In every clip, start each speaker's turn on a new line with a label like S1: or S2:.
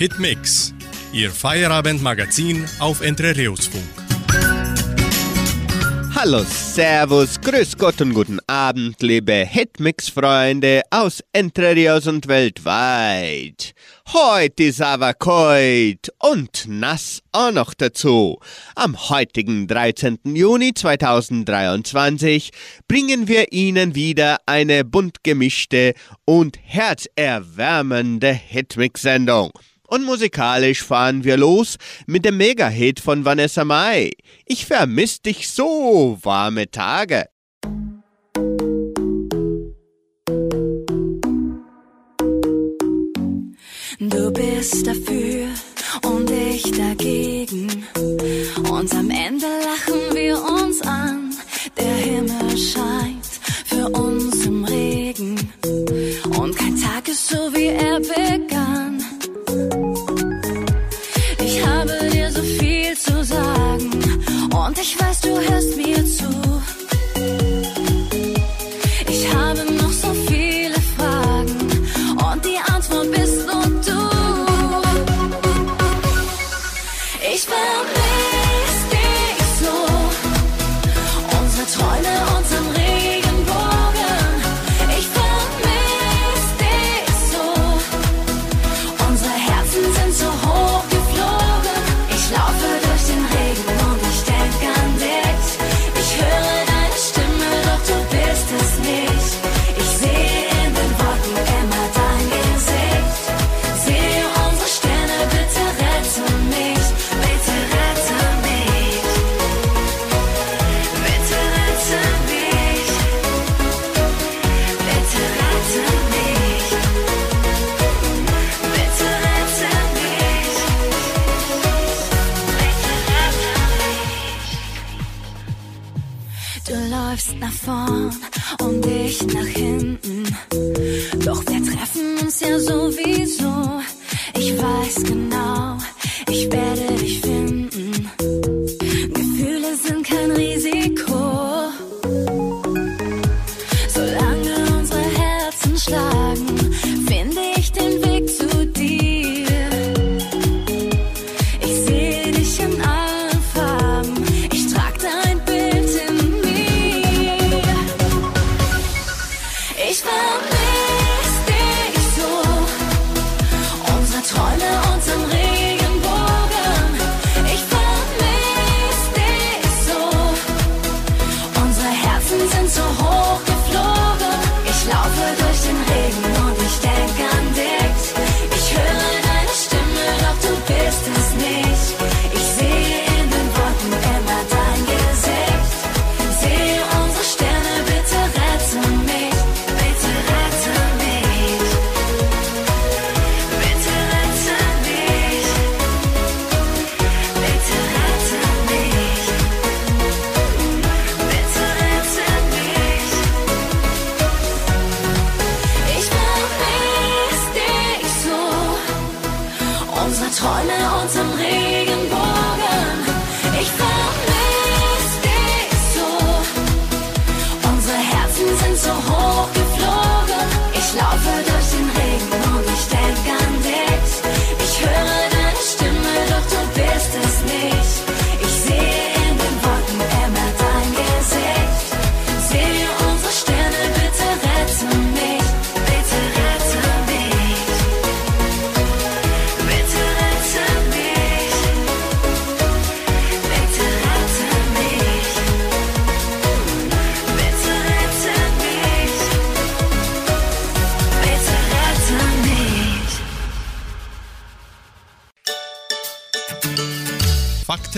S1: Hitmix, Ihr Feierabendmagazin auf Entre Rios Funk.
S2: Hallo, Servus, Grüß Gott und guten Abend, liebe Hitmix-Freunde aus Entre Rios und weltweit. Heute ist aber kalt und nass auch noch dazu. Am heutigen 13. Juni 2023 bringen wir Ihnen wieder eine bunt gemischte und herzerwärmende Hitmix-Sendung. Und musikalisch fahren wir los mit dem Mega-Hit von Vanessa Mai. Ich vermiss dich so, warme Tage.
S3: Du bist dafür und ich dagegen. Und am Ende lachen wir uns an. Der Himmel scheint für uns im Regen. Und kein Tag ist so, wie er begann. So viel zu sagen. Und ich weiß, du hörst mir zu.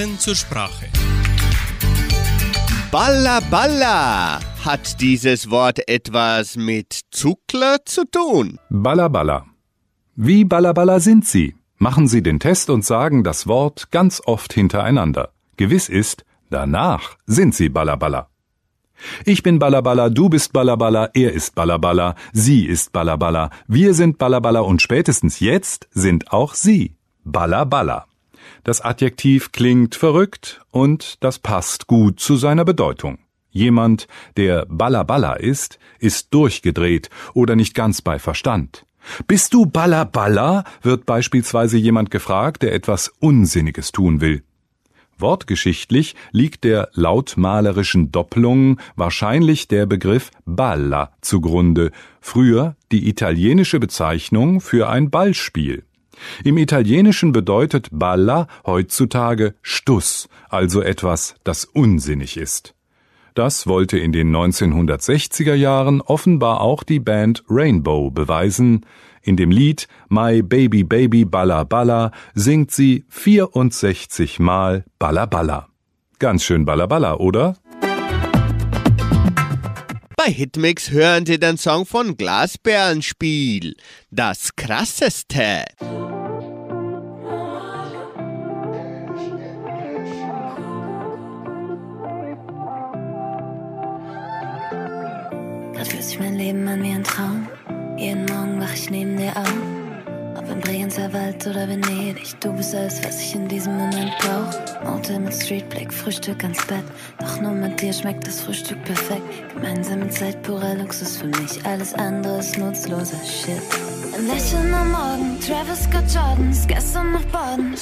S1: Fakten zur Sprache.
S2: Balla Balla. Hat dieses Wort etwas mit Zuckler zu tun?
S4: Balla Balla. Wie Balla Balla sind Sie? Machen Sie den Test und sagen das Wort ganz oft hintereinander. Gewiss ist, danach sind Sie Balla Balla. Ich bin Balla Balla, du bist Balla Balla, er ist Balla Balla, sie ist Balla Balla, wir sind Balla Balla und spätestens jetzt sind auch Sie Balla Balla. Das Adjektiv klingt verrückt und das passt gut zu seiner Bedeutung. Jemand, der Balla Balla ist, ist durchgedreht oder nicht ganz bei Verstand. Bist du Balla Balla? wird beispielsweise jemand gefragt, der etwas Unsinniges tun will. Wortgeschichtlich liegt der lautmalerischen Doppelung wahrscheinlich der Begriff Balla zugrunde, früher die italienische Bezeichnung für ein Ballspiel. Im Italienischen bedeutet Balla heutzutage Stuss, also etwas, das unsinnig ist. Das wollte in den 1960er Jahren offenbar auch die Band Rainbow beweisen. In dem Lied My Baby Baby Balla Balla singt sie 64 Mal Balla Balla. Ganz schön Balla Balla, oder?
S2: Bei Hitmix hören Sie den Song von Glasperlenspiel. Das krasseste.
S5: Grad fühlt sich mein Leben an wie ein Traum. Jeden Morgen wach ich neben dir auf. Ob im Bregenzer Wald oder Venedig, du bist alles, was ich in diesem Moment brauch. Motel mit Streetblick, Frühstück ans Bett. Doch nur mit dir schmeckt das Frühstück perfekt. Gemeinsame Zeit, purer Luxus für mich. Alles andere ist nutzloser Shit. Ein Lächeln am Morgen, Travis Scott Jordans, gestern noch Baden.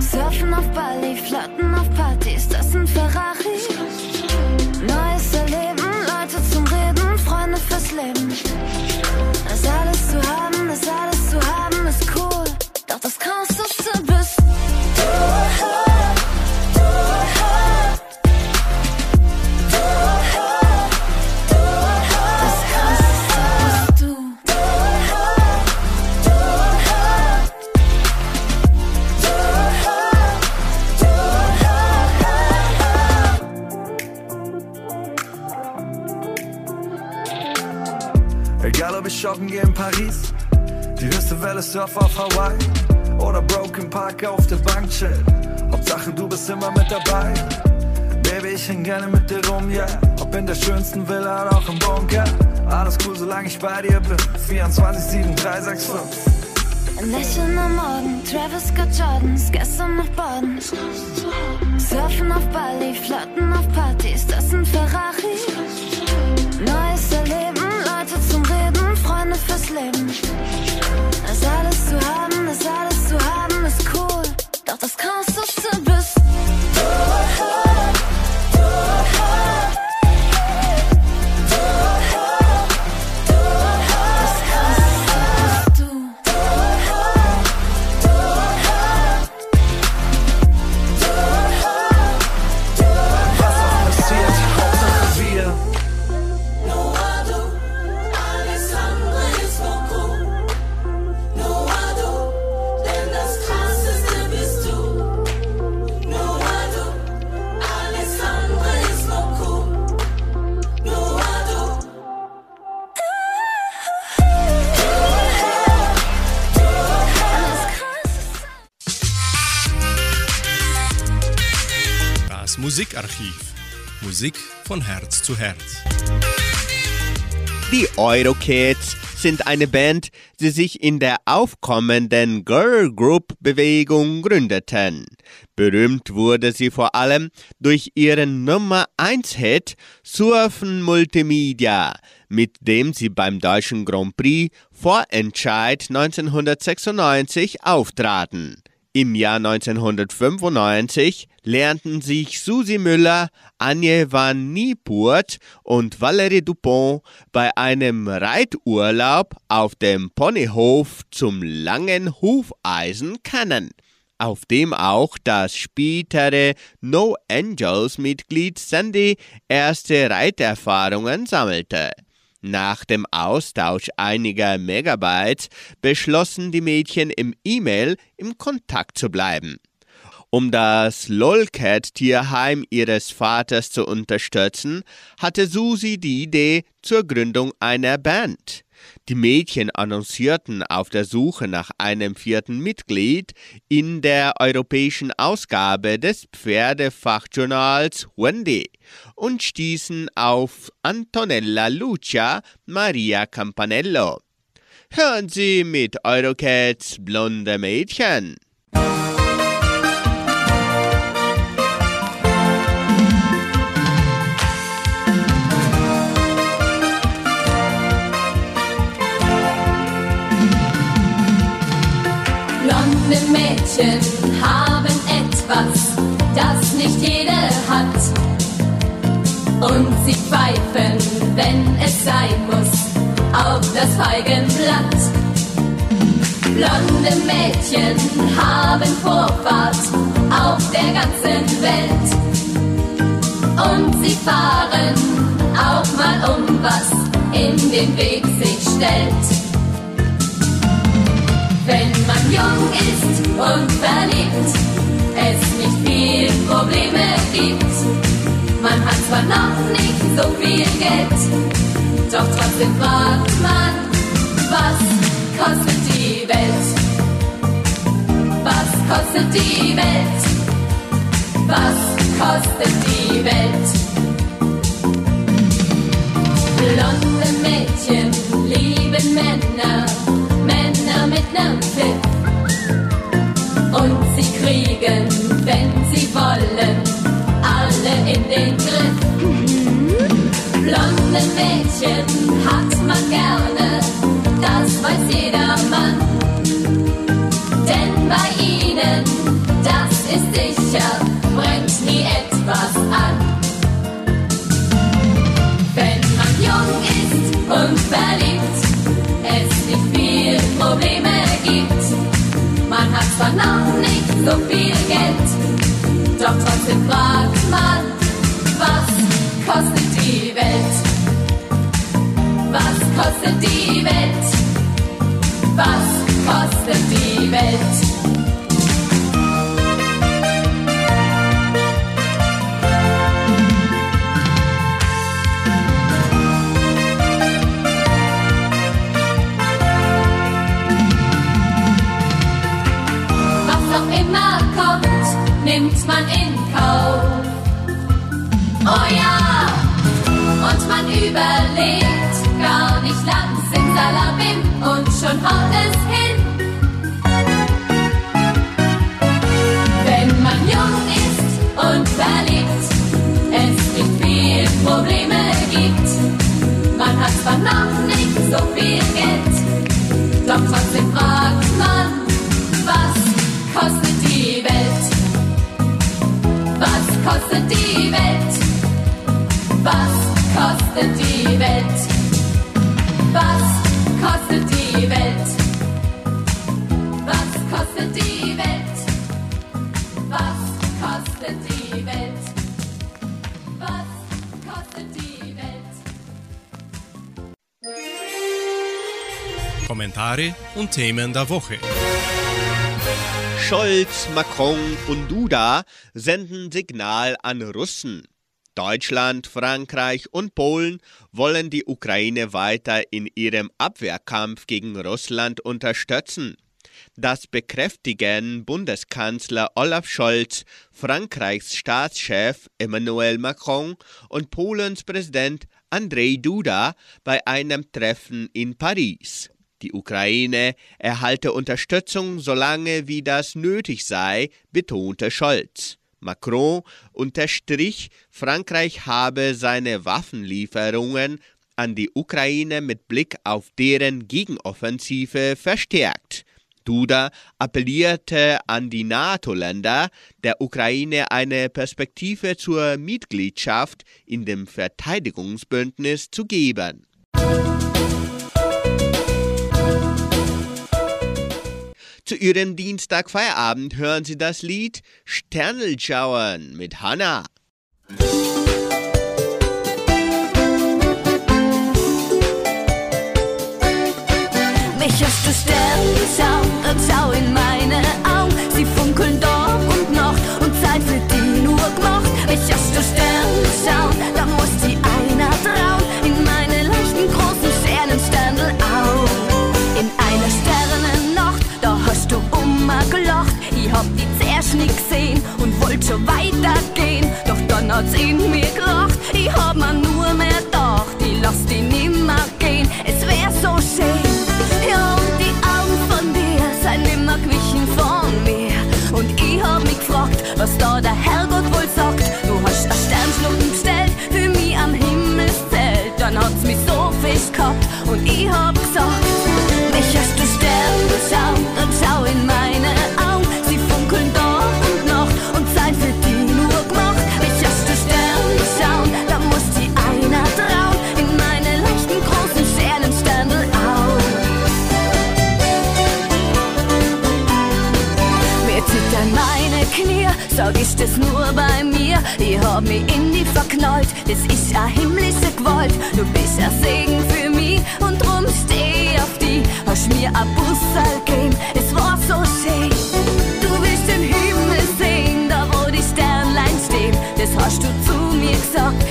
S5: Surfen auf Bali, Flotten auf Partys, das sind Ferrari. Neues Erleben, Leute zum Reden, Freunde fürs Leben. Das krasseste bist du. Krasseste bist du.
S6: Egal ob ich shoppen gehe in Paris, die höchste Welle Surf auf Hawaii oder Broken Park auf der Bank chill. Hauptsache du bist immer mit dabei. Baby, ich häng gerne mit dir rum, yeah. Ob in der schönsten Villa oder auch im Bunker. Alles cool, solange ich bei dir bin. 24, 7, 3, 6, 5.
S5: Ein Lächeln am Morgen, Travis Scott Jordans, gestern noch Baden. Surfen auf Bali, Flotten auf Partys, das sind Ferrari. Zu
S7: Herz.
S2: Die Eurokids sind eine Band, die sich in der aufkommenden Girl Group Bewegung gründeten. Berühmt wurde sie vor allem durch ihren Nummer 1 Hit Surfen Multimedia, mit dem sie beim Deutschen Grand Prix Vorentscheid 1996 auftraten. Im Jahr 1995 lernten sich Susi Müller, Anje van Niepurt und Valerie Dupont bei einem Reiturlaub auf dem Ponyhof zum langen Hufeisen kennen, auf dem auch das spätere No Angels Mitglied Sandy erste Reiterfahrungen sammelte. Nach dem Austausch einiger Megabytes beschlossen die Mädchen im E-Mail im Kontakt zu bleiben. Um das Lolcat-Tierheim ihres Vaters zu unterstützen, hatte Susi die Idee zur Gründung einer Band. Die Mädchen annoncierten auf der Suche nach einem vierten Mitglied in der europäischen Ausgabe des Pferdefachjournals Wendy und stießen auf Antonella Lucia Maria Campanello. Hören Sie mit Eurocats Blonde Mädchen.
S8: Blonde Mädchen haben etwas, das nicht jeder hat. Und sie pfeifen, wenn es sein muss, auf das Feigenblatt. Blonde Mädchen haben Vorfahrt auf der ganzen Welt. Und sie fahren auch mal um, was in den Weg sich stellt. Wenn man jung ist und verliebt, es nicht viel Probleme gibt. Man hat zwar noch nicht so viel Geld, doch trotzdem fragt man, was kostet die Welt? Was kostet die Welt? Was kostet die Welt? Blonde Mädchen lieben Männer, mit nem Pfiff. Und sie kriegen, wenn sie wollen, alle in den kostet die Welt? Was kostet die Welt? Nimmt man in Kauf. Oh ja, und man überlegt schon haut es hin. Wenn man jung ist und verliebt, es nicht viel Probleme gibt. Man hat zwar noch nicht so viel Geld, doch trotzdem fragt man, was kostet die Welt? Was kostet die Welt? Was kostet die Welt?
S7: Kommentare und Themen der Woche.
S2: Scholz, Macron und Duda senden Signal an Russen. Deutschland, Frankreich und Polen wollen die Ukraine weiter in ihrem Abwehrkampf gegen Russland unterstützen. Das bekräftigen Bundeskanzler Olaf Scholz, Frankreichs Staatschef Emmanuel Macron und Polens Präsident Andrzej Duda bei einem Treffen in Paris. Die Ukraine erhalte Unterstützung, solange wie das nötig sei, betonte Scholz. Macron unterstrich, Frankreich habe seine Waffenlieferungen an die Ukraine mit Blick auf deren Gegenoffensive verstärkt. Duda appellierte an die NATO-Länder, der Ukraine eine Perspektive zur Mitgliedschaft in dem Verteidigungsbündnis zu geben. Zu Ihrem Dienstagfeierabend hören Sie das Lied Sterneljauern mit Hannah.
S8: Mich hast du Sterne schauen und schau in meine Augen. Sie funkeln doch und noch und Zeit für die nur gemacht. Mich hast du Sterne schauen, da muss die einer trauen. In meine leichten großen Sternensternel hab die zuerst nicht gesehen und wollt schon weitergehen. Doch dann hat's in mir gelacht. Ich hab mir nur mehr gedacht, ich lass die nimmer gehen. Es wär so schön. Ja, und die Augen von dir seien nimmer gewichen von mir. Und ich hab mich gefragt, was da der Herrgott wohl sagt. Du hast ein Sternschnuppen bestellt für mich am Himmelszelt. Dann hat's mich so fest gehabt und ich hab gesagt,
S3: Ich hab mich in die verknallt, das ist a himmlische Gewalt. Du bist a Segen für mich und drum steh auf die. Hast mir a Bussal gegeben, es war so schön. Du willst den Himmel sehen, da wo die Sternlein stehen. Das hast du zu mir gesagt,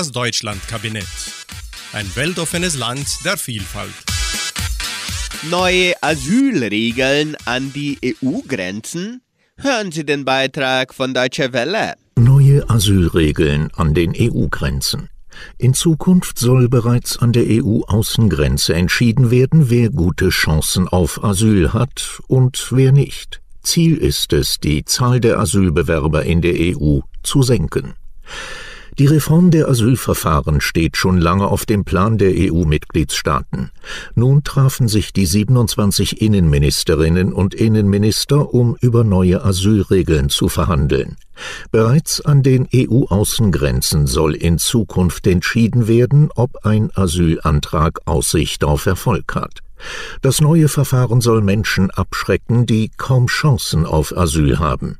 S3: Das
S1: Deutschlandkabinett. Ein weltoffenes Land der Vielfalt.
S2: Neue Asylregeln an die EU-Grenzen? Hören Sie den Beitrag von Deutsche Welle.
S9: Neue Asylregeln an den EU-Grenzen. In Zukunft soll bereits an der EU-Außengrenze entschieden werden, wer gute Chancen auf Asyl hat und wer nicht. Ziel ist es, die Zahl der Asylbewerber in der EU zu senken. Die Reform der Asylverfahren steht schon lange auf dem Plan der EU-Mitgliedstaaten. Nun trafen sich die 27 Innenministerinnen und Innenminister, um über neue Asylregeln zu verhandeln. Bereits an den EU-Außengrenzen soll in Zukunft entschieden werden, ob ein Asylantrag Aussicht auf Erfolg hat. Das neue Verfahren soll Menschen abschrecken, die kaum Chancen auf Asyl haben.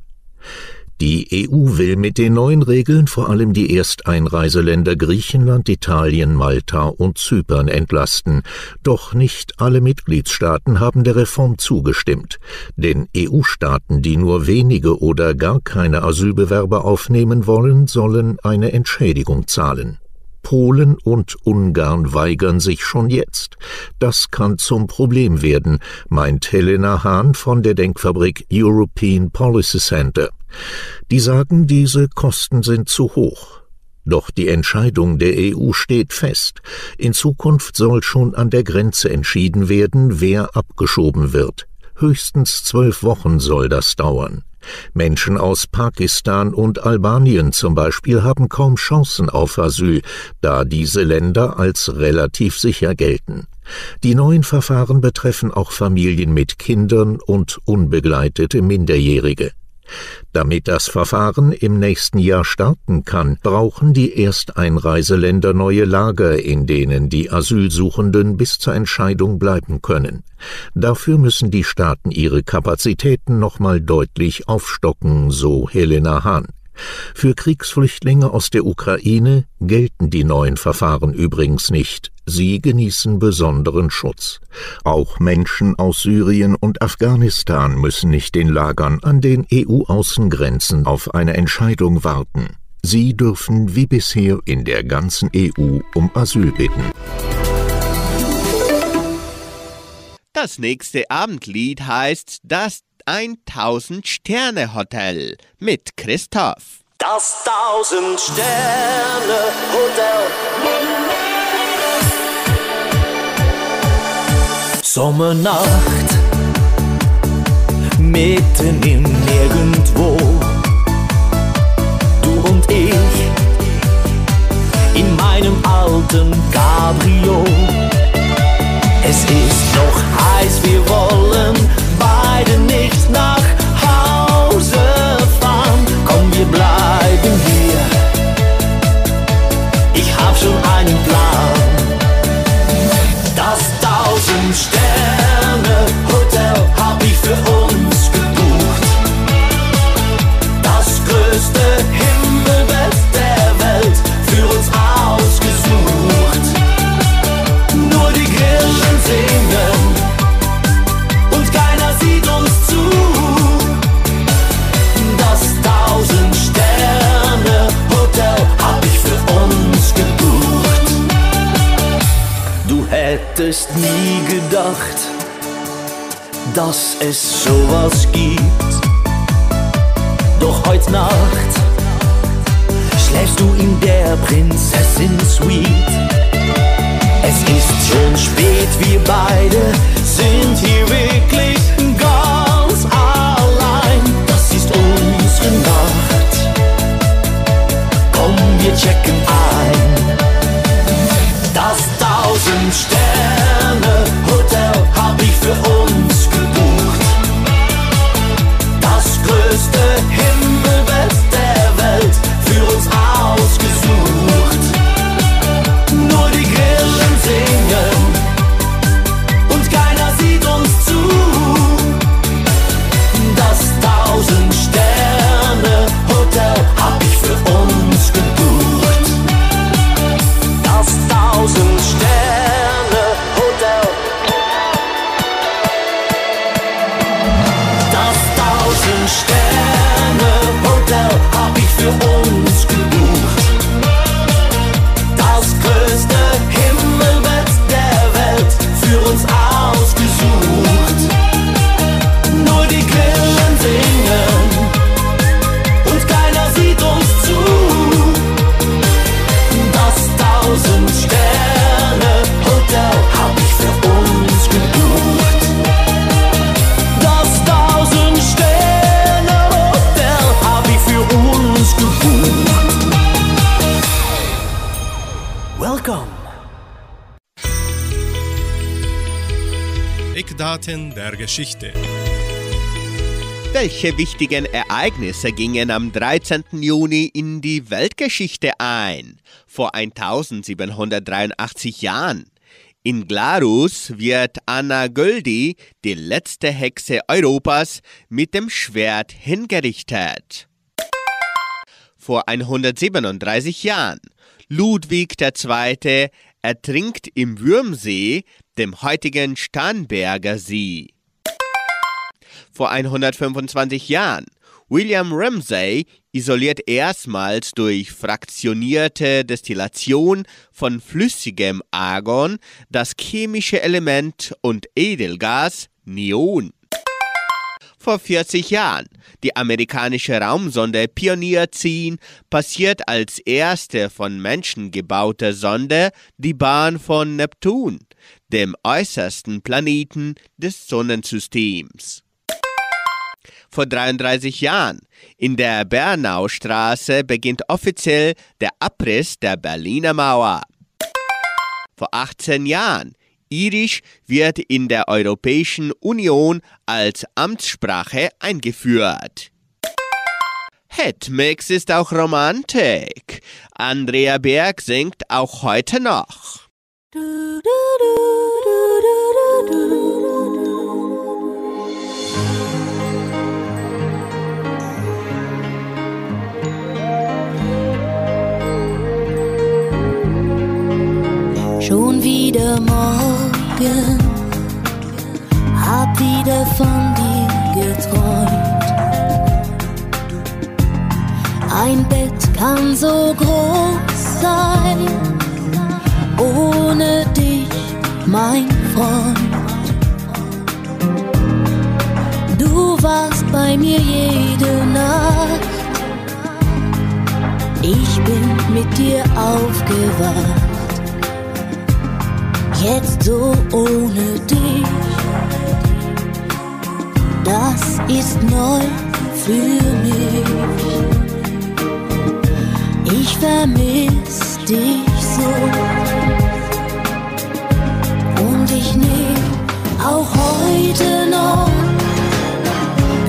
S9: Die EU will mit den neuen Regeln vor allem die Ersteinreiseländer Griechenland, Italien, Malta und Zypern entlasten. Doch nicht alle Mitgliedstaaten haben der Reform zugestimmt. Denn EU-Staaten, die nur wenige oder gar keine Asylbewerber aufnehmen wollen, sollen eine Entschädigung zahlen. Polen und Ungarn weigern sich schon jetzt. Das kann zum Problem werden, meint Helena Hahn von der Denkfabrik European Policy Center. Die sagen, diese Kosten sind zu hoch. Doch die Entscheidung der EU steht fest. In Zukunft soll schon an der Grenze entschieden werden, wer abgeschoben wird. Höchstens zwölf Wochen soll das dauern. Menschen aus Pakistan und Albanien zum Beispiel haben kaum Chancen auf Asyl, da diese Länder als relativ sicher gelten. Die neuen Verfahren betreffen auch Familien mit Kindern und unbegleitete Minderjährige. Damit das Verfahren im nächsten Jahr starten kann, brauchen die Ersteinreiseländer neue Lager, in denen die Asylsuchenden bis zur Entscheidung bleiben können. Dafür müssen die Staaten ihre Kapazitäten nochmal deutlich aufstocken, so Helena Hahn. Für Kriegsflüchtlinge aus der Ukraine gelten die neuen Verfahren übrigens nicht. Sie genießen besonderen Schutz. Auch Menschen aus Syrien und Afghanistan müssen nicht in Lagern an den EU-Außengrenzen auf eine Entscheidung warten. Sie dürfen wie bisher in der ganzen EU um Asyl bitten.
S2: Das nächste Abendlied heißt Das 1000 Sterne Hotel mit Christoph.
S10: Das tausend Sterne Hotel. Sommernacht, mitten im Nirgendwo. Du und ich in meinem alten Cabrio. Es ist noch heiß, wir wollen beide nicht nach Hause
S1: es sowas gibt. Doch heute Nacht schläfst du in der Prinzessin Suite. Es ist schon spät, wir beide sind hier wirklich ganz allein. Das ist unsere Nacht. Komm, wir checken
S7: Eckdaten der Geschichte.
S2: Welche wichtigen Ereignisse gingen am 13. Juni in die Weltgeschichte ein? Vor 1783 Jahren. In Glarus wird Anna Göldi, die letzte Hexe Europas, mit dem Schwert hingerichtet. Vor 137 Jahren. Ludwig II. Ertrinkt im Würmsee, dem heutigen Starnberger See. Vor 125 Jahren. William Ramsay isoliert erstmals durch fraktionierte Destillation von flüssigem Argon das chemische Element und Edelgas Neon. Vor 40 Jahren. Die amerikanische Raumsonde Pioneer 10 passiert als erste von Menschen gebaute Sonde die Bahn von Neptun, dem äußersten Planeten des Sonnensystems. Vor 33 Jahren. In der Bernaustraße beginnt offiziell der Abriss der Berliner Mauer. Vor 18 Jahren. Irisch wird in der Europäischen Union als Amtssprache eingeführt. Hetmix ist auch Romantik. Andrea Berg singt auch heute noch.
S11: Schon wieder morgen, hab wieder von dir geträumt. Ein Bett kann so groß sein, ohne dich, mein Freund. Du warst bei mir jede Nacht. Ich bin mit dir aufgewacht jetzt so ohne dich. Das ist neu für mich. Ich vermiss dich so. Und ich nehm auch heute noch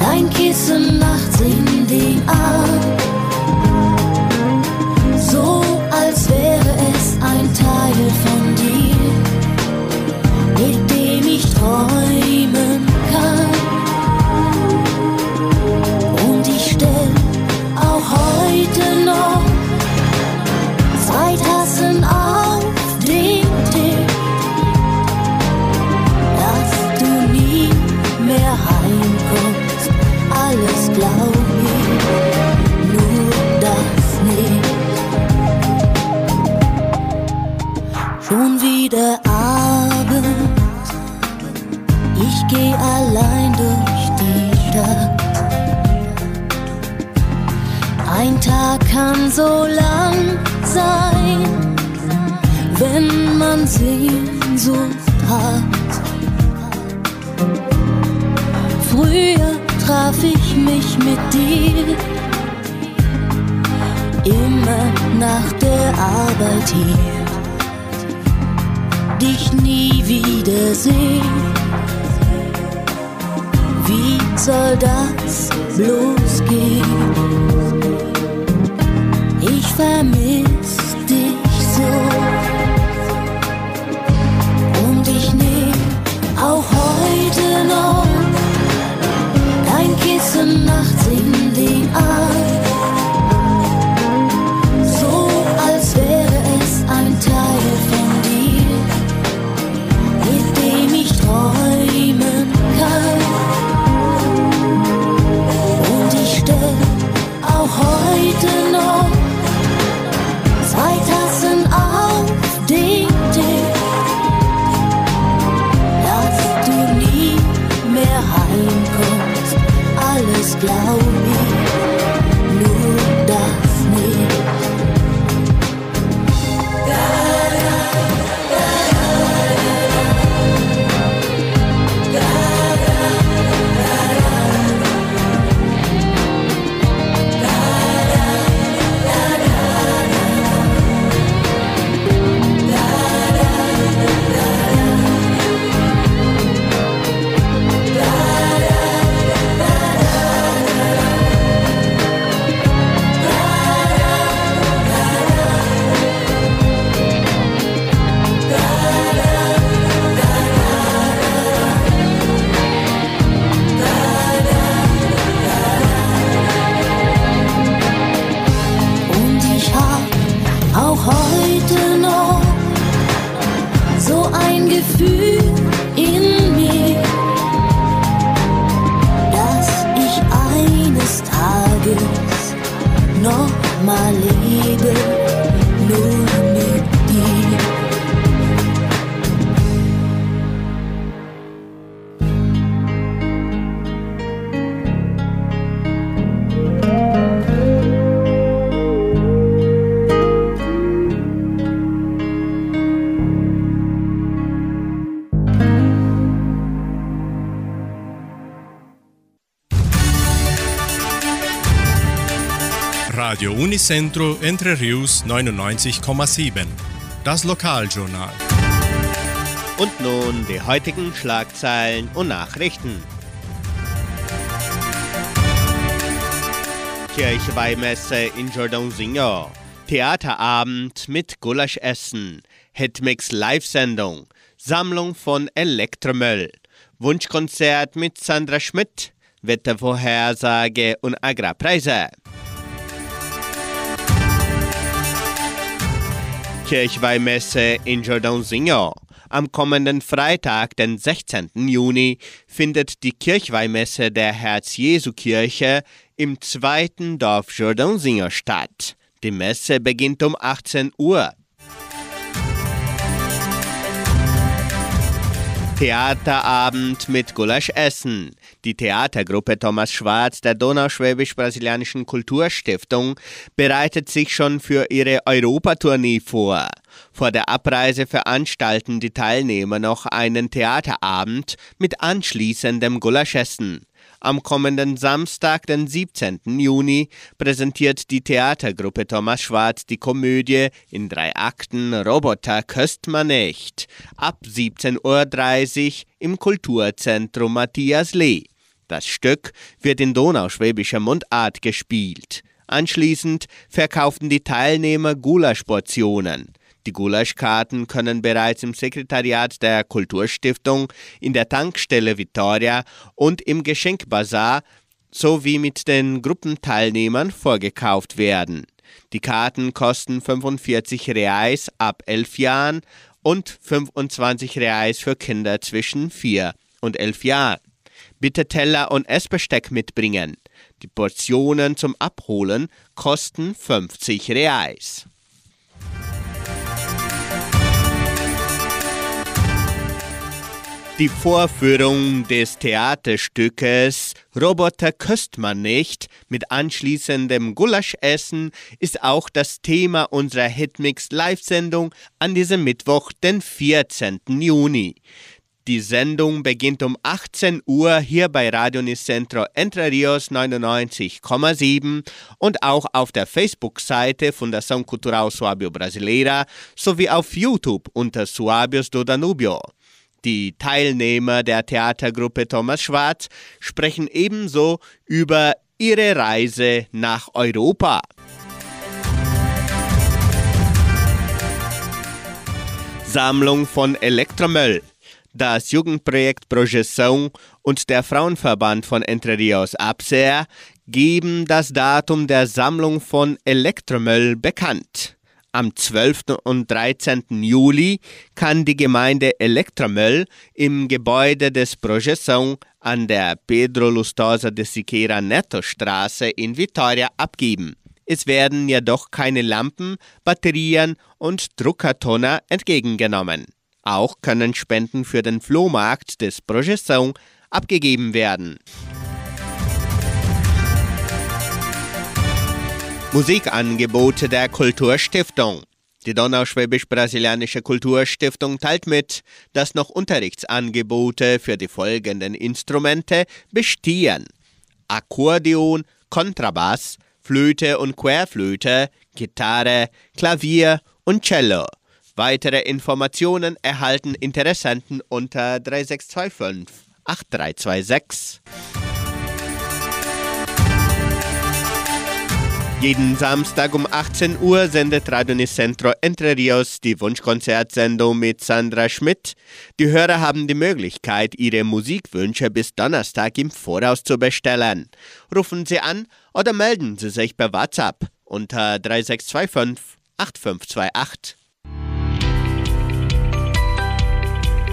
S11: dein Kissen nachts in den Arm. So als wäre es ein Teil von dem ich Ich geh allein durch die Stadt. Ein Tag kann so lang sein, wenn man Sehnsucht hat. Früher traf ich mich mit dir, immer nach der Arbeit hier. Dich nie wiedersehen. Wie soll das bloß gehen? Ich vermiss dich so. Und ich nehm auch heute noch dein Kissen nachts in den Arm.
S7: Unicentro Entre Rius 99,7. Das Lokaljournal.
S2: Und nun die heutigen Schlagzeilen und Nachrichten. Kirchweihmesse in Jordãozinho. Theaterabend mit Gulaschessen. Hitmix Live-Sendung. Sammlung von Elektromüll. Wunschkonzert mit Sandra Schmidt. Wettervorhersage und Agrarpreise. Kirchweihmesse in Jordãozinho. Am kommenden Freitag, den 16. Juni, findet die Kirchweihmesse der Herz-Jesu-Kirche im zweiten Dorf Jordãozinho statt. Die Messe beginnt um 18 Uhr. Theaterabend mit Gulaschessen. Die Theatergruppe Thomas Schwarz der Donauschwäbisch-Brasilianischen Kulturstiftung bereitet sich schon für ihre Europatournee vor. Vor der Abreise veranstalten die Teilnehmer noch einen Theaterabend mit anschließendem Gulaschessen. Am kommenden Samstag, den 17. Juni, präsentiert die Theatergruppe Thomas Schwarz die Komödie in drei Akten Roboter köst man nicht. Ab 17.30 Uhr im Kulturzentrum Matthias Lee. Das Stück wird in donauschwäbischer Mundart gespielt. Anschließend verkauften die Teilnehmer Gulaschportionen. Die Gulaschkarten können bereits im Sekretariat der Kulturstiftung, in der Tankstelle Vittoria und im Geschenkbazar sowie mit den Gruppenteilnehmern vorgekauft werden. Die Karten kosten 45 Reais ab 11 Jahren und 25 Reais für Kinder zwischen 4 und 11 Jahren. Bitte Teller und Essbesteck mitbringen. Die Portionen zum Abholen kosten 50 Reais. Die Vorführung des Theaterstückes Roboter küsst man nicht mit anschließendem Gulaschessen ist auch das Thema unserer Hitmix Live-Sendung an diesem Mittwoch, den 14. Juni. Die Sendung beginnt um 18 Uhr hier bei Radio Nicentro Entre Rios 99,7 und auch auf der Facebook-Seite Fundação Cultural Suábio Brasileira sowie auf YouTube unter Suábios do Danubio. Die Teilnehmer der Theatergruppe Thomas Schwarz sprechen ebenso über ihre Reise nach Europa. Sammlung von Elektromüll. Das Jugendprojekt Projeção und der Frauenverband von Entre Rios Abser geben das Datum der Sammlung von Elektromüll bekannt. Am 12. und 13. Juli kann die Gemeinde Elektromüll im Gebäude des Projeção an der Pedro Lustosa de Siqueira Neto Straße in Vitoria abgeben. Es werden jedoch keine Lampen, Batterien und Druckertoner entgegengenommen. Auch können Spenden für den Flohmarkt des Projeção abgegeben werden. Musikangebote der Kulturstiftung. Die Donauschwäbisch-Brasilianische Kulturstiftung teilt mit, dass noch Unterrichtsangebote für die folgenden Instrumente bestehen. Akkordeon, Kontrabass, Flöte und Querflöte, Gitarre, Klavier und Cello. Weitere Informationen erhalten Interessenten unter 3625 8326. Jeden Samstag um 18 Uhr sendet Radio Nicentro Entre Rios die Wunschkonzertsendung mit Sandra Schmidt. Die Hörer haben die Möglichkeit, ihre Musikwünsche bis Donnerstag im Voraus zu bestellen. Rufen Sie an oder melden Sie sich per WhatsApp unter 3625 8528.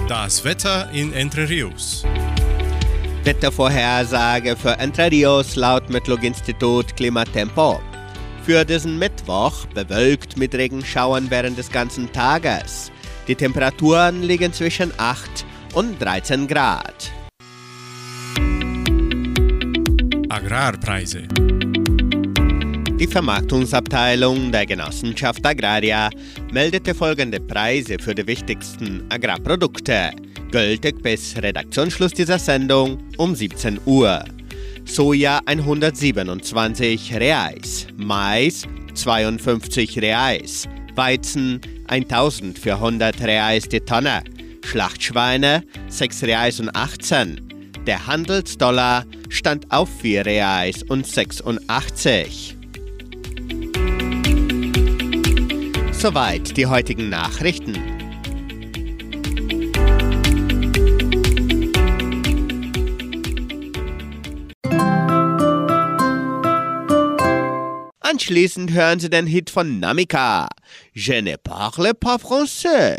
S7: Das Wetter in Entre Rios.
S2: Wettervorhersage für Entre Rios laut Metlog-Institut Klimatempo. Für diesen Mittwoch bewölkt mit Regenschauern während des ganzen Tages. Die Temperaturen liegen zwischen 8 und 13 Grad.
S7: Agrarpreise.
S2: Die Vermarktungsabteilung der Genossenschaft Agraria meldete folgende Preise für die wichtigsten Agrarprodukte, gültig bis Redaktionsschluss dieser Sendung um 17 Uhr. Soja 127 Reais, Mais 52 Reais, Weizen 1400 Reais die Tonne, Schlachtschweine 6 Reais und 18. Der Handelsdollar stand auf 4 Reais und 86. Soweit die heutigen Nachrichten. Anschließend hören Sie den Hit von Namika. Je ne parle pas français.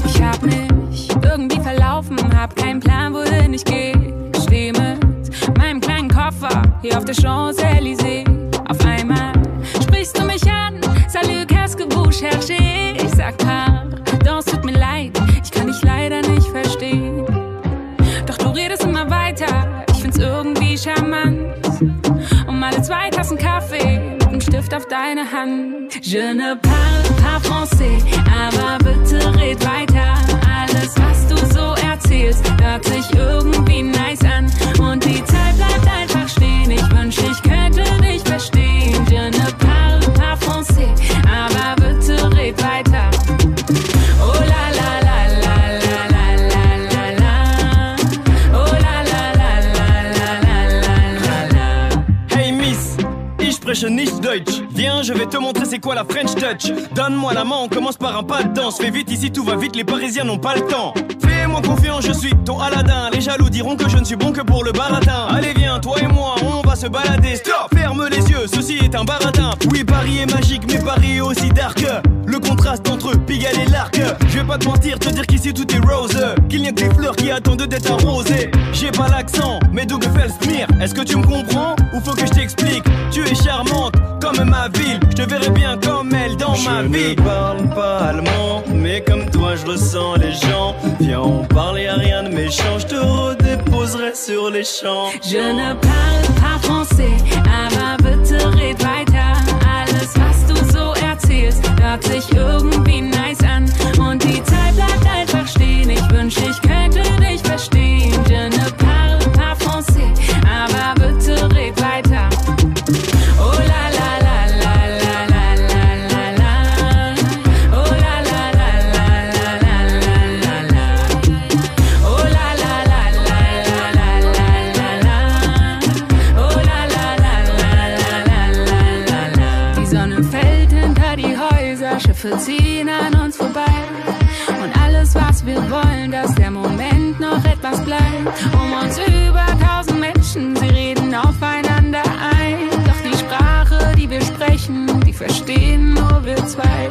S3: Ich hab mich irgendwie auf deine Hand. Je ne parle pas français, aber bitte red weiter. Alles, was du so erzählst, hört sich irgendwie nice an.
S12: C'est quoi la French Touch? Donne-moi la main, on commence par un pas de danse. Fais vite ici, tout va vite, les Parisiens n'ont pas le temps. Fais-moi confiance, je suis ton Aladdin. Les jaloux diront que je ne suis bon que pour le baratin. Allez, viens, toi et moi, on va se balader. Stop, ferme les yeux, ceci est un baratin. Oui, Paris est magique, mais Paris est aussi dark. Le contraste entre Pigalle et que je vais pas te mentir, te dire qu'ici tout est rose. Qu'il n'y a que les fleurs qui attendent d'être arrosées. J'ai pas l'accent, mais d'où que fait le smear Est-ce que tu me comprends? Ou faut que je t'explique? Tu es charmante comme ma ville. Je te verrai bien comme elle dans ma vie.
S13: Je ne parle pas allemand, mais comme toi je ressens les gens. Viens, on parle, y'a rien de méchant. Je te redéposerai sur les champs.
S3: Je ne parle pas français, aber bitte red weiter. Alles, was du so erzählst, hört sich irgendwie nice an. Und die Zeit bleibt einfach stehen. Ich wünschte, ich könnte dich verstehen. Schiffe ziehen an uns vorbei. Und alles, was wir wollen, dass der Moment noch etwas bleibt. Um uns über tausend Menschen, sie reden aufeinander ein. Doch die Sprache, die wir sprechen, die verstehen nur wir zwei.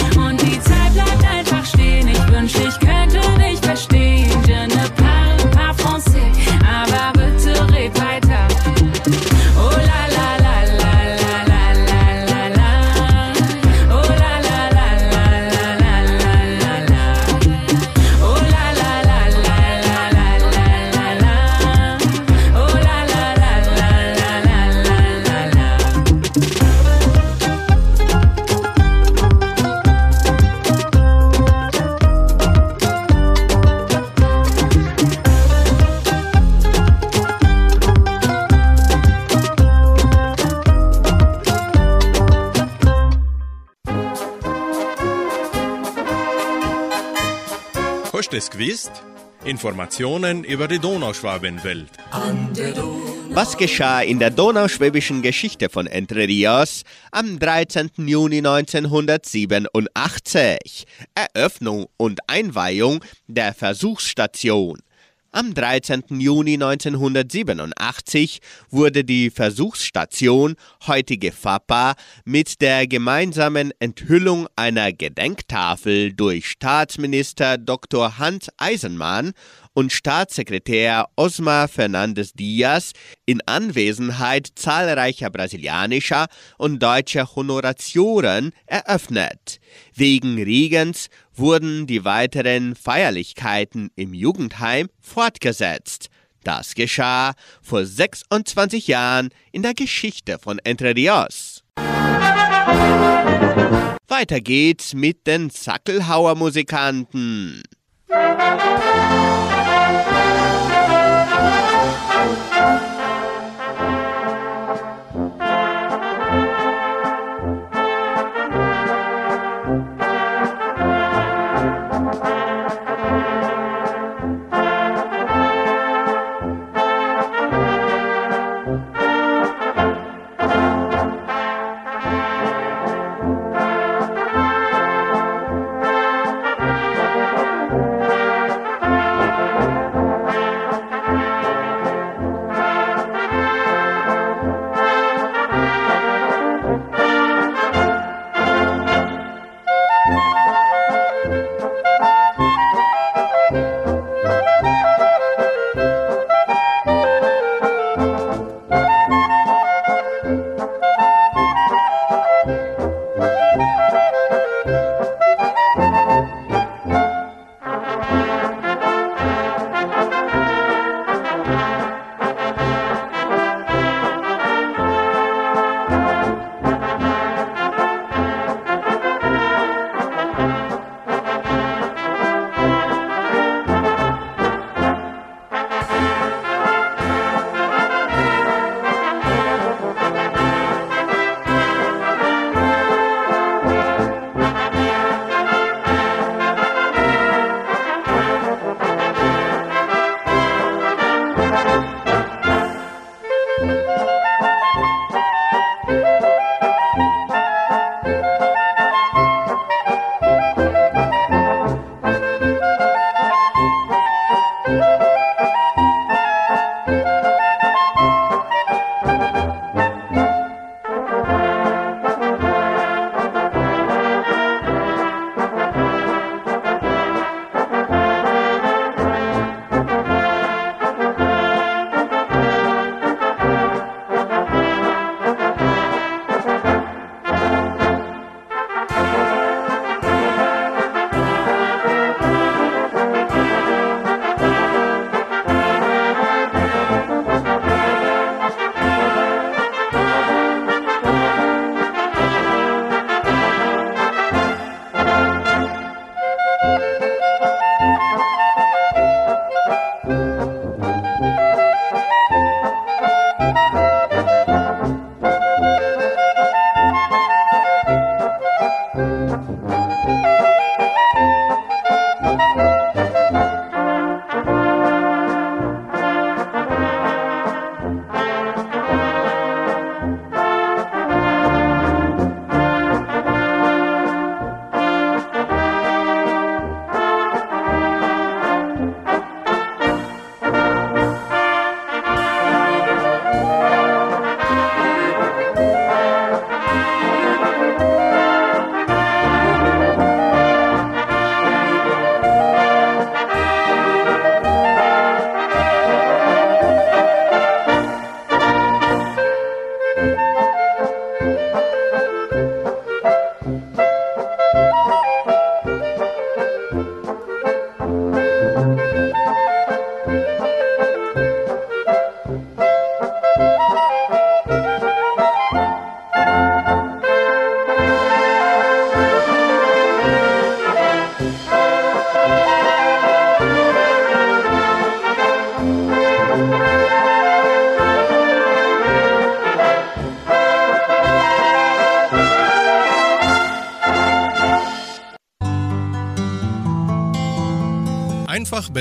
S7: Gewusst? Informationen über die Donauschwabenwelt.
S2: Was geschah in der donauschwäbischen Geschichte von Entre Rios am 13. Juni 1987? Eröffnung und Einweihung der Versuchsstation. Am 13. Juni 1987 wurde die Versuchsstation, heutige FAPA, mit der gemeinsamen Enthüllung einer Gedenktafel durch Staatsminister Dr. Hans Eisenmann und Staatssekretär Osmar Fernandes Diaz in Anwesenheit zahlreicher brasilianischer und deutscher Honoratioren eröffnet. Wegen Regens wurden die weiteren Feierlichkeiten im Jugendheim fortgesetzt. Das geschah vor 26 Jahren in der Geschichte von Entre Rios. Weiter geht's mit den Sackelhauer Musikanten.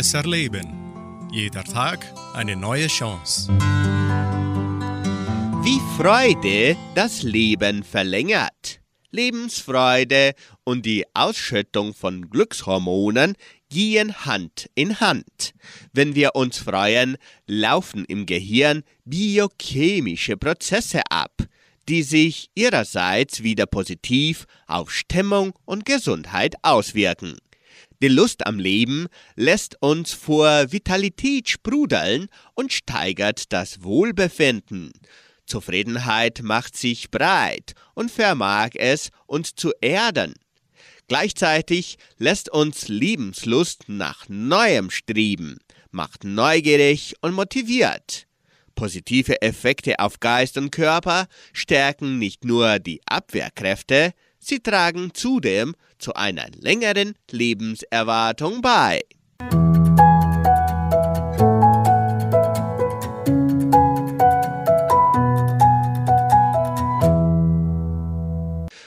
S1: Besser leben. Jeder Tag eine neue Chance.
S2: Wie Freude das Leben verlängert. Lebensfreude und die Ausschüttung von Glückshormonen gehen Hand in Hand. Wenn wir uns freuen, laufen im Gehirn biochemische Prozesse ab, die sich ihrerseits wieder positiv auf Stimmung und Gesundheit auswirken. Die Lust am Leben lässt uns vor Vitalität sprudeln und steigert das Wohlbefinden. Zufriedenheit macht sich breit und vermag es, uns zu erden. Gleichzeitig lässt uns Lebenslust nach Neuem streben, macht neugierig und motiviert. Positive Effekte auf Geist und Körper stärken nicht nur die Abwehrkräfte, sie tragen zudem zu einer längeren Lebenserwartung bei.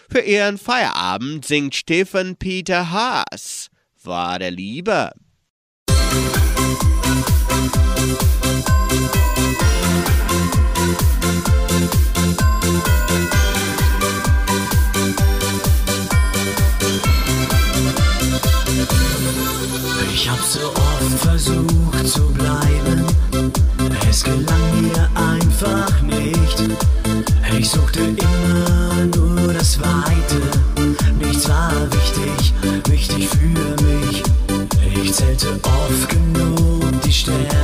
S2: Für ihren Feierabend singt Stefan Peter Haas. Wahre Liebe.
S1: Geschichten.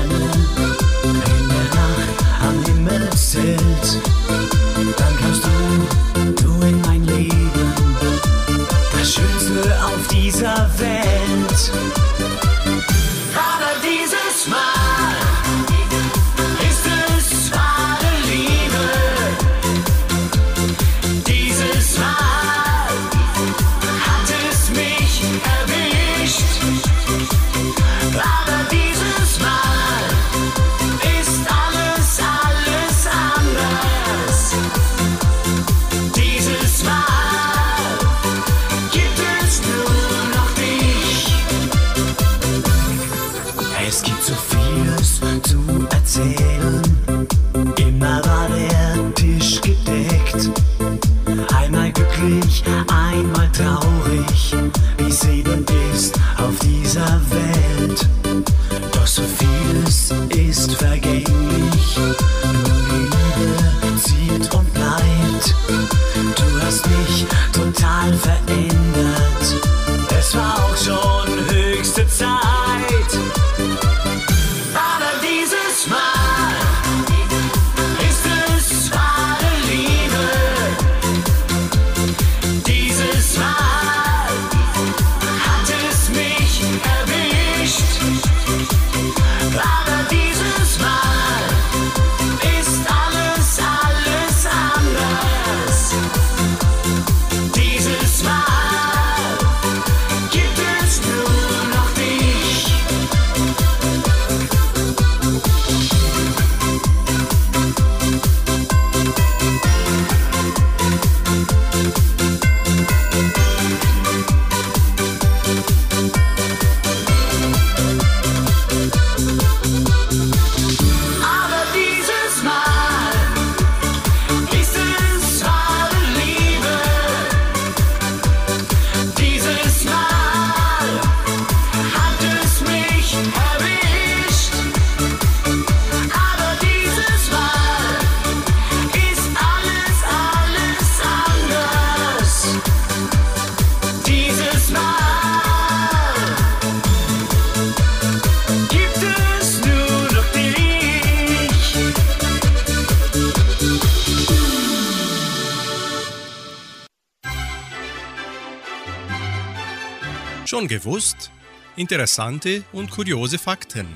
S1: Gewusst? Interessante und kuriose Fakten.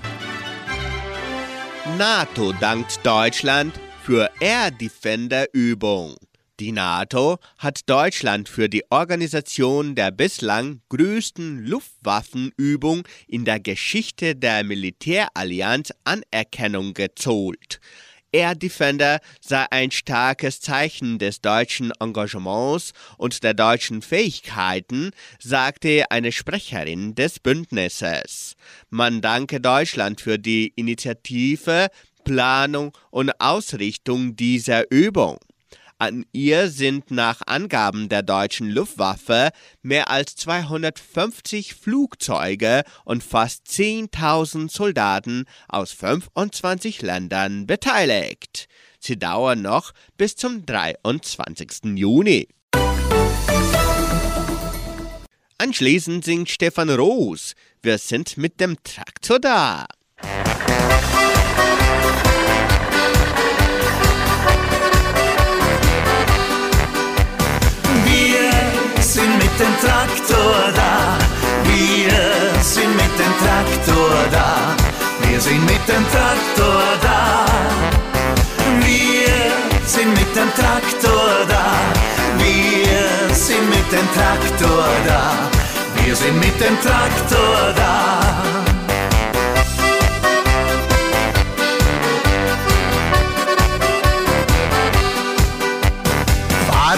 S2: NATO dankt Deutschland für Air Defender Übung. Die NATO hat Deutschland für die Organisation der bislang größten Luftwaffenübung in der Geschichte der Militärallianz Anerkennung gezollt. Air Defender sei ein starkes Zeichen des deutschen Engagements und der deutschen Fähigkeiten, sagte eine Sprecherin des Bündnisses. Man danke Deutschland für die Initiative, Planung und Ausrichtung dieser Übung. An ihr sind nach Angaben der deutschen Luftwaffe mehr als 250 Flugzeuge und fast 10.000 Soldaten aus 25 Ländern beteiligt. Sie dauern noch bis zum 23. Juni. Anschließend singt Stefan Roos. Wir sind mit dem Traktor da.
S10: Mit dem Traktor da. Wir sind mit dem Traktor da. Wir sind mit dem Traktor da. Wir sind mit dem Traktor da. Wir sind mit dem Traktor da. Wir sind mit dem Traktor da.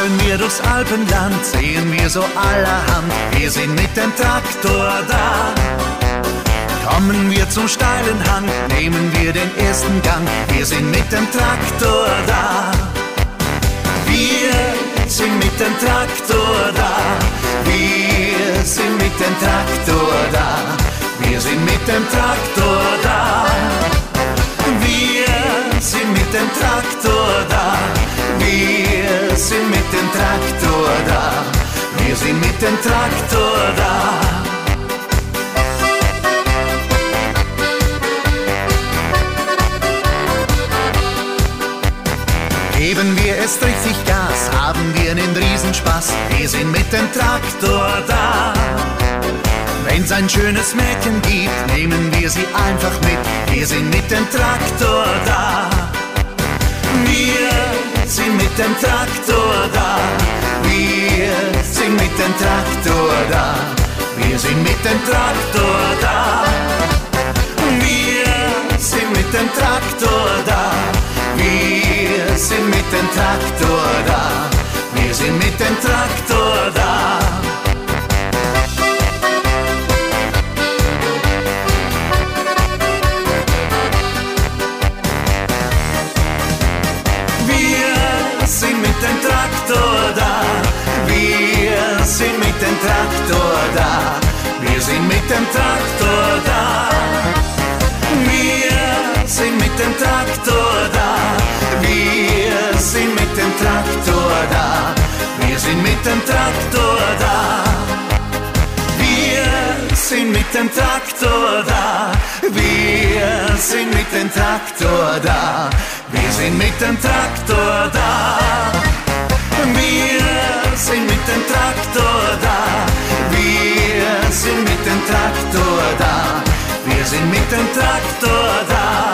S10: Fahren wir durchs Alpenland, sehen wir so allerhand, wir sind mit dem Traktor da. Kommen wir zum steilen Hang, nehmen wir den ersten Gang, wir sind mit dem Traktor da. Wir sind mit dem Traktor da. Wir sind mit dem Traktor da. Wir sind mit dem Traktor da. Wir sind mit dem Traktor sind mit dem Traktor da. Wir sind mit dem Traktor da. Geben wir es richtig Gas, haben wir einen Riesenspaß. Wir sind mit dem Traktor da. Wenn's ein schönes Mädchen gibt, nehmen wir sie einfach mit. Wir sind mit dem Traktor da. Wir sind mit dem Traktor da. Wir sind mit dem Traktor da. Wir sind mit dem Traktor da. Wir sind mit dem Traktor da. Wir sind mit dem Traktor da. Wir sind mit dem Traktor da. Sind mit dem Traktor da. Wir sind mit dem Traktor da. Wir sind mit dem Traktor da. Wir sind mit dem Traktor da. Wir sind mit dem Traktor da. Wir sind mit dem Traktor da. Wir sind mit dem Traktor da. Wir sind mit dem Traktor da. Wir sind mit dem Traktor da. Wir sind mit dem Traktor da.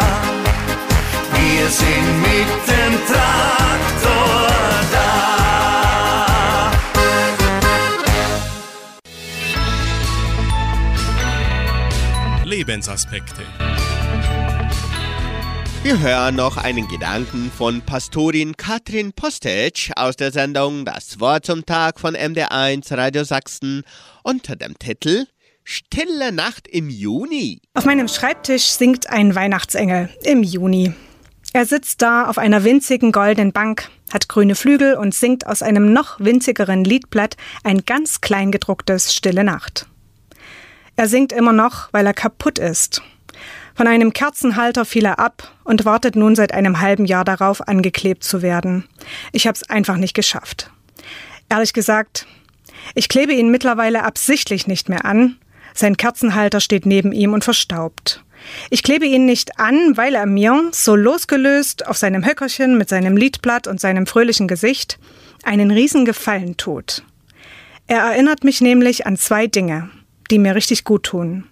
S10: Wir sind mit dem Traktor da.
S1: Lebensaspekte.
S2: Wir hören noch einen Gedanken von Pastorin Katrin Postetsch aus der Sendung Das Wort zum Tag von MD1 Radio Sachsen unter dem Titel Stille Nacht im Juni.
S14: Auf meinem Schreibtisch singt ein Weihnachtsengel im Juni. Er sitzt da auf einer winzigen goldenen Bank, hat grüne Flügel und singt aus einem noch winzigeren Liedblatt ein ganz klein gedrucktes Stille Nacht. Er singt immer noch, weil er kaputt ist. Von einem Kerzenhalter fiel er ab und wartet nun seit einem halben Jahr darauf, angeklebt zu werden. Ich hab's einfach nicht geschafft. Ehrlich gesagt, ich klebe ihn mittlerweile absichtlich nicht mehr an. Sein Kerzenhalter steht neben ihm und verstaubt. Ich klebe ihn nicht an, weil er mir, so losgelöst auf seinem Höckerchen mit seinem Liedblatt und seinem fröhlichen Gesicht, einen riesen Gefallen tut. Er erinnert mich nämlich an zwei Dinge, die mir richtig gut tun.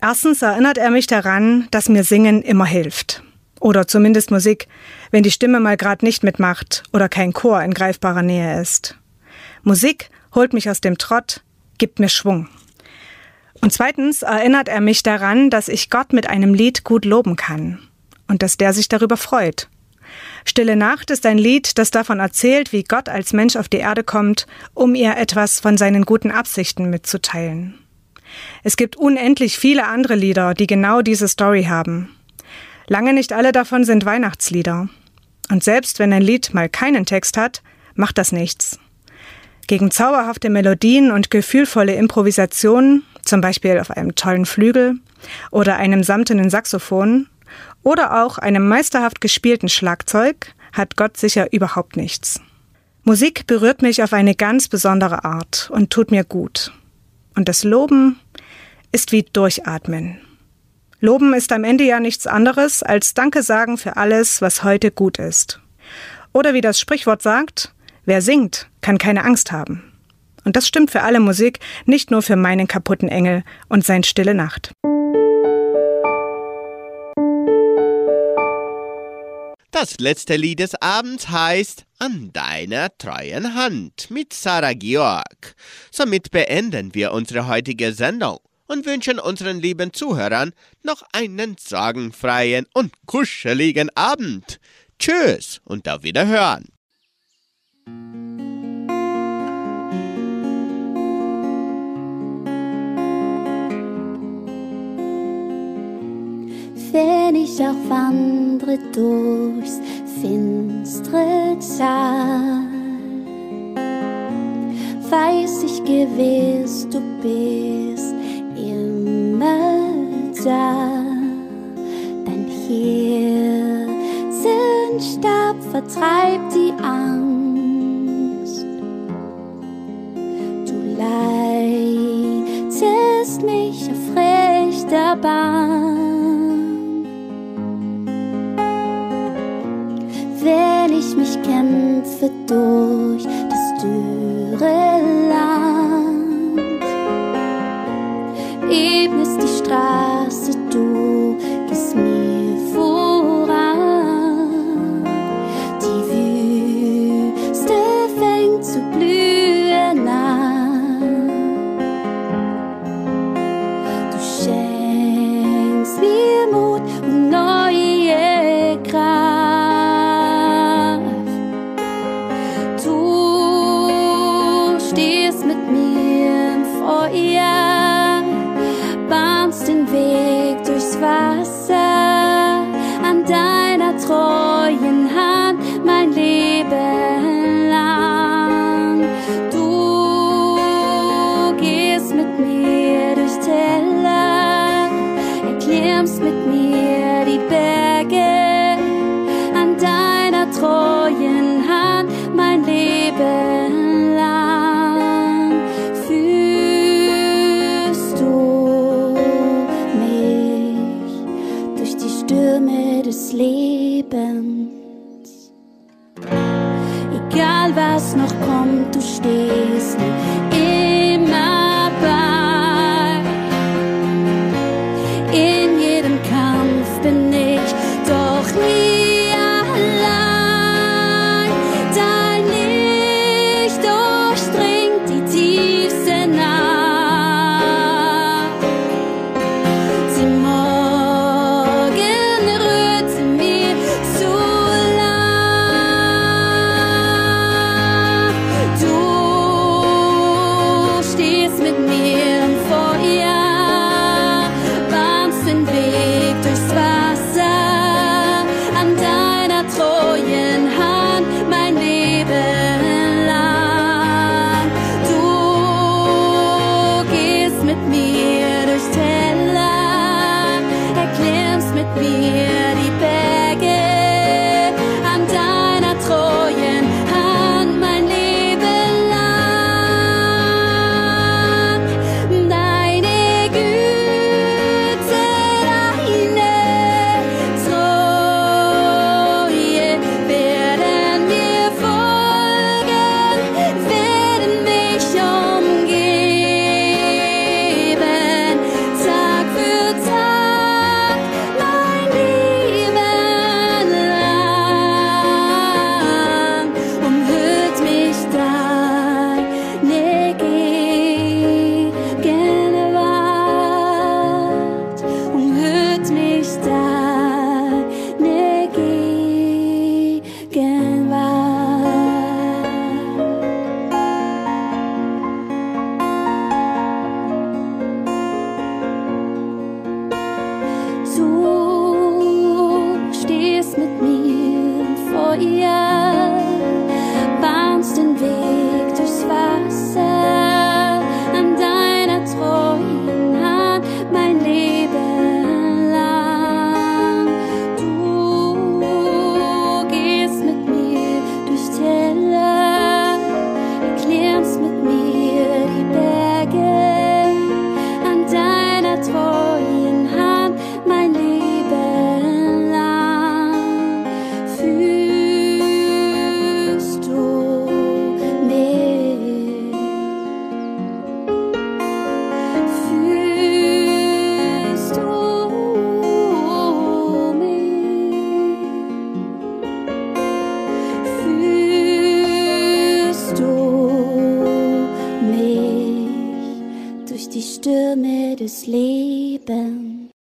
S14: Erstens erinnert er mich daran, dass mir Singen immer hilft. Oder zumindest Musik, wenn die Stimme mal grad nicht mitmacht oder kein Chor in greifbarer Nähe ist. Musik holt mich aus dem Trott, gibt mir Schwung. Und zweitens erinnert er mich daran, dass ich Gott mit einem Lied gut loben kann. und dass der sich darüber freut. Stille Nacht ist ein Lied, das davon erzählt, wie Gott als Mensch auf die Erde kommt, um ihr etwas von seinen guten Absichten mitzuteilen. Es gibt unendlich viele andere Lieder, die genau diese Story haben. Lange nicht alle davon sind Weihnachtslieder. Und selbst wenn ein Lied mal keinen Text hat, macht das nichts. Gegen zauberhafte Melodien und gefühlvolle Improvisationen, zum Beispiel auf einem tollen Flügel oder einem samtenen Saxophon oder auch einem meisterhaft gespielten Schlagzeug, hat Gott sicher überhaupt nichts. Musik berührt mich auf eine ganz besondere Art und tut mir gut. Und das Loben ist wie Durchatmen. Loben ist am Ende ja nichts anderes als Danke sagen für alles, was heute gut ist. Oder wie das Sprichwort sagt, wer singt, kann keine Angst haben. Und das stimmt für alle Musik, nicht nur für meinen kaputten Engel und sein stille Nacht.
S2: Das letzte Lied des Abends heißt An deiner treuen Hand mit Sarah Georg. Somit beenden wir unsere heutige Sendung und wünschen unseren lieben Zuhörern noch einen sorgenfreien und kuscheligen Abend. Tschüss und auf Wiederhören.
S3: Wenn ich auch wandre durchs finstere Tal, weiß ich gewiss, du bist da. Denn hier sind Stab vertreibt die Angst. Du leitest mich auf rechter Bahn. Wenn ich mich kämpfe durch das dürre ebnest die Straße,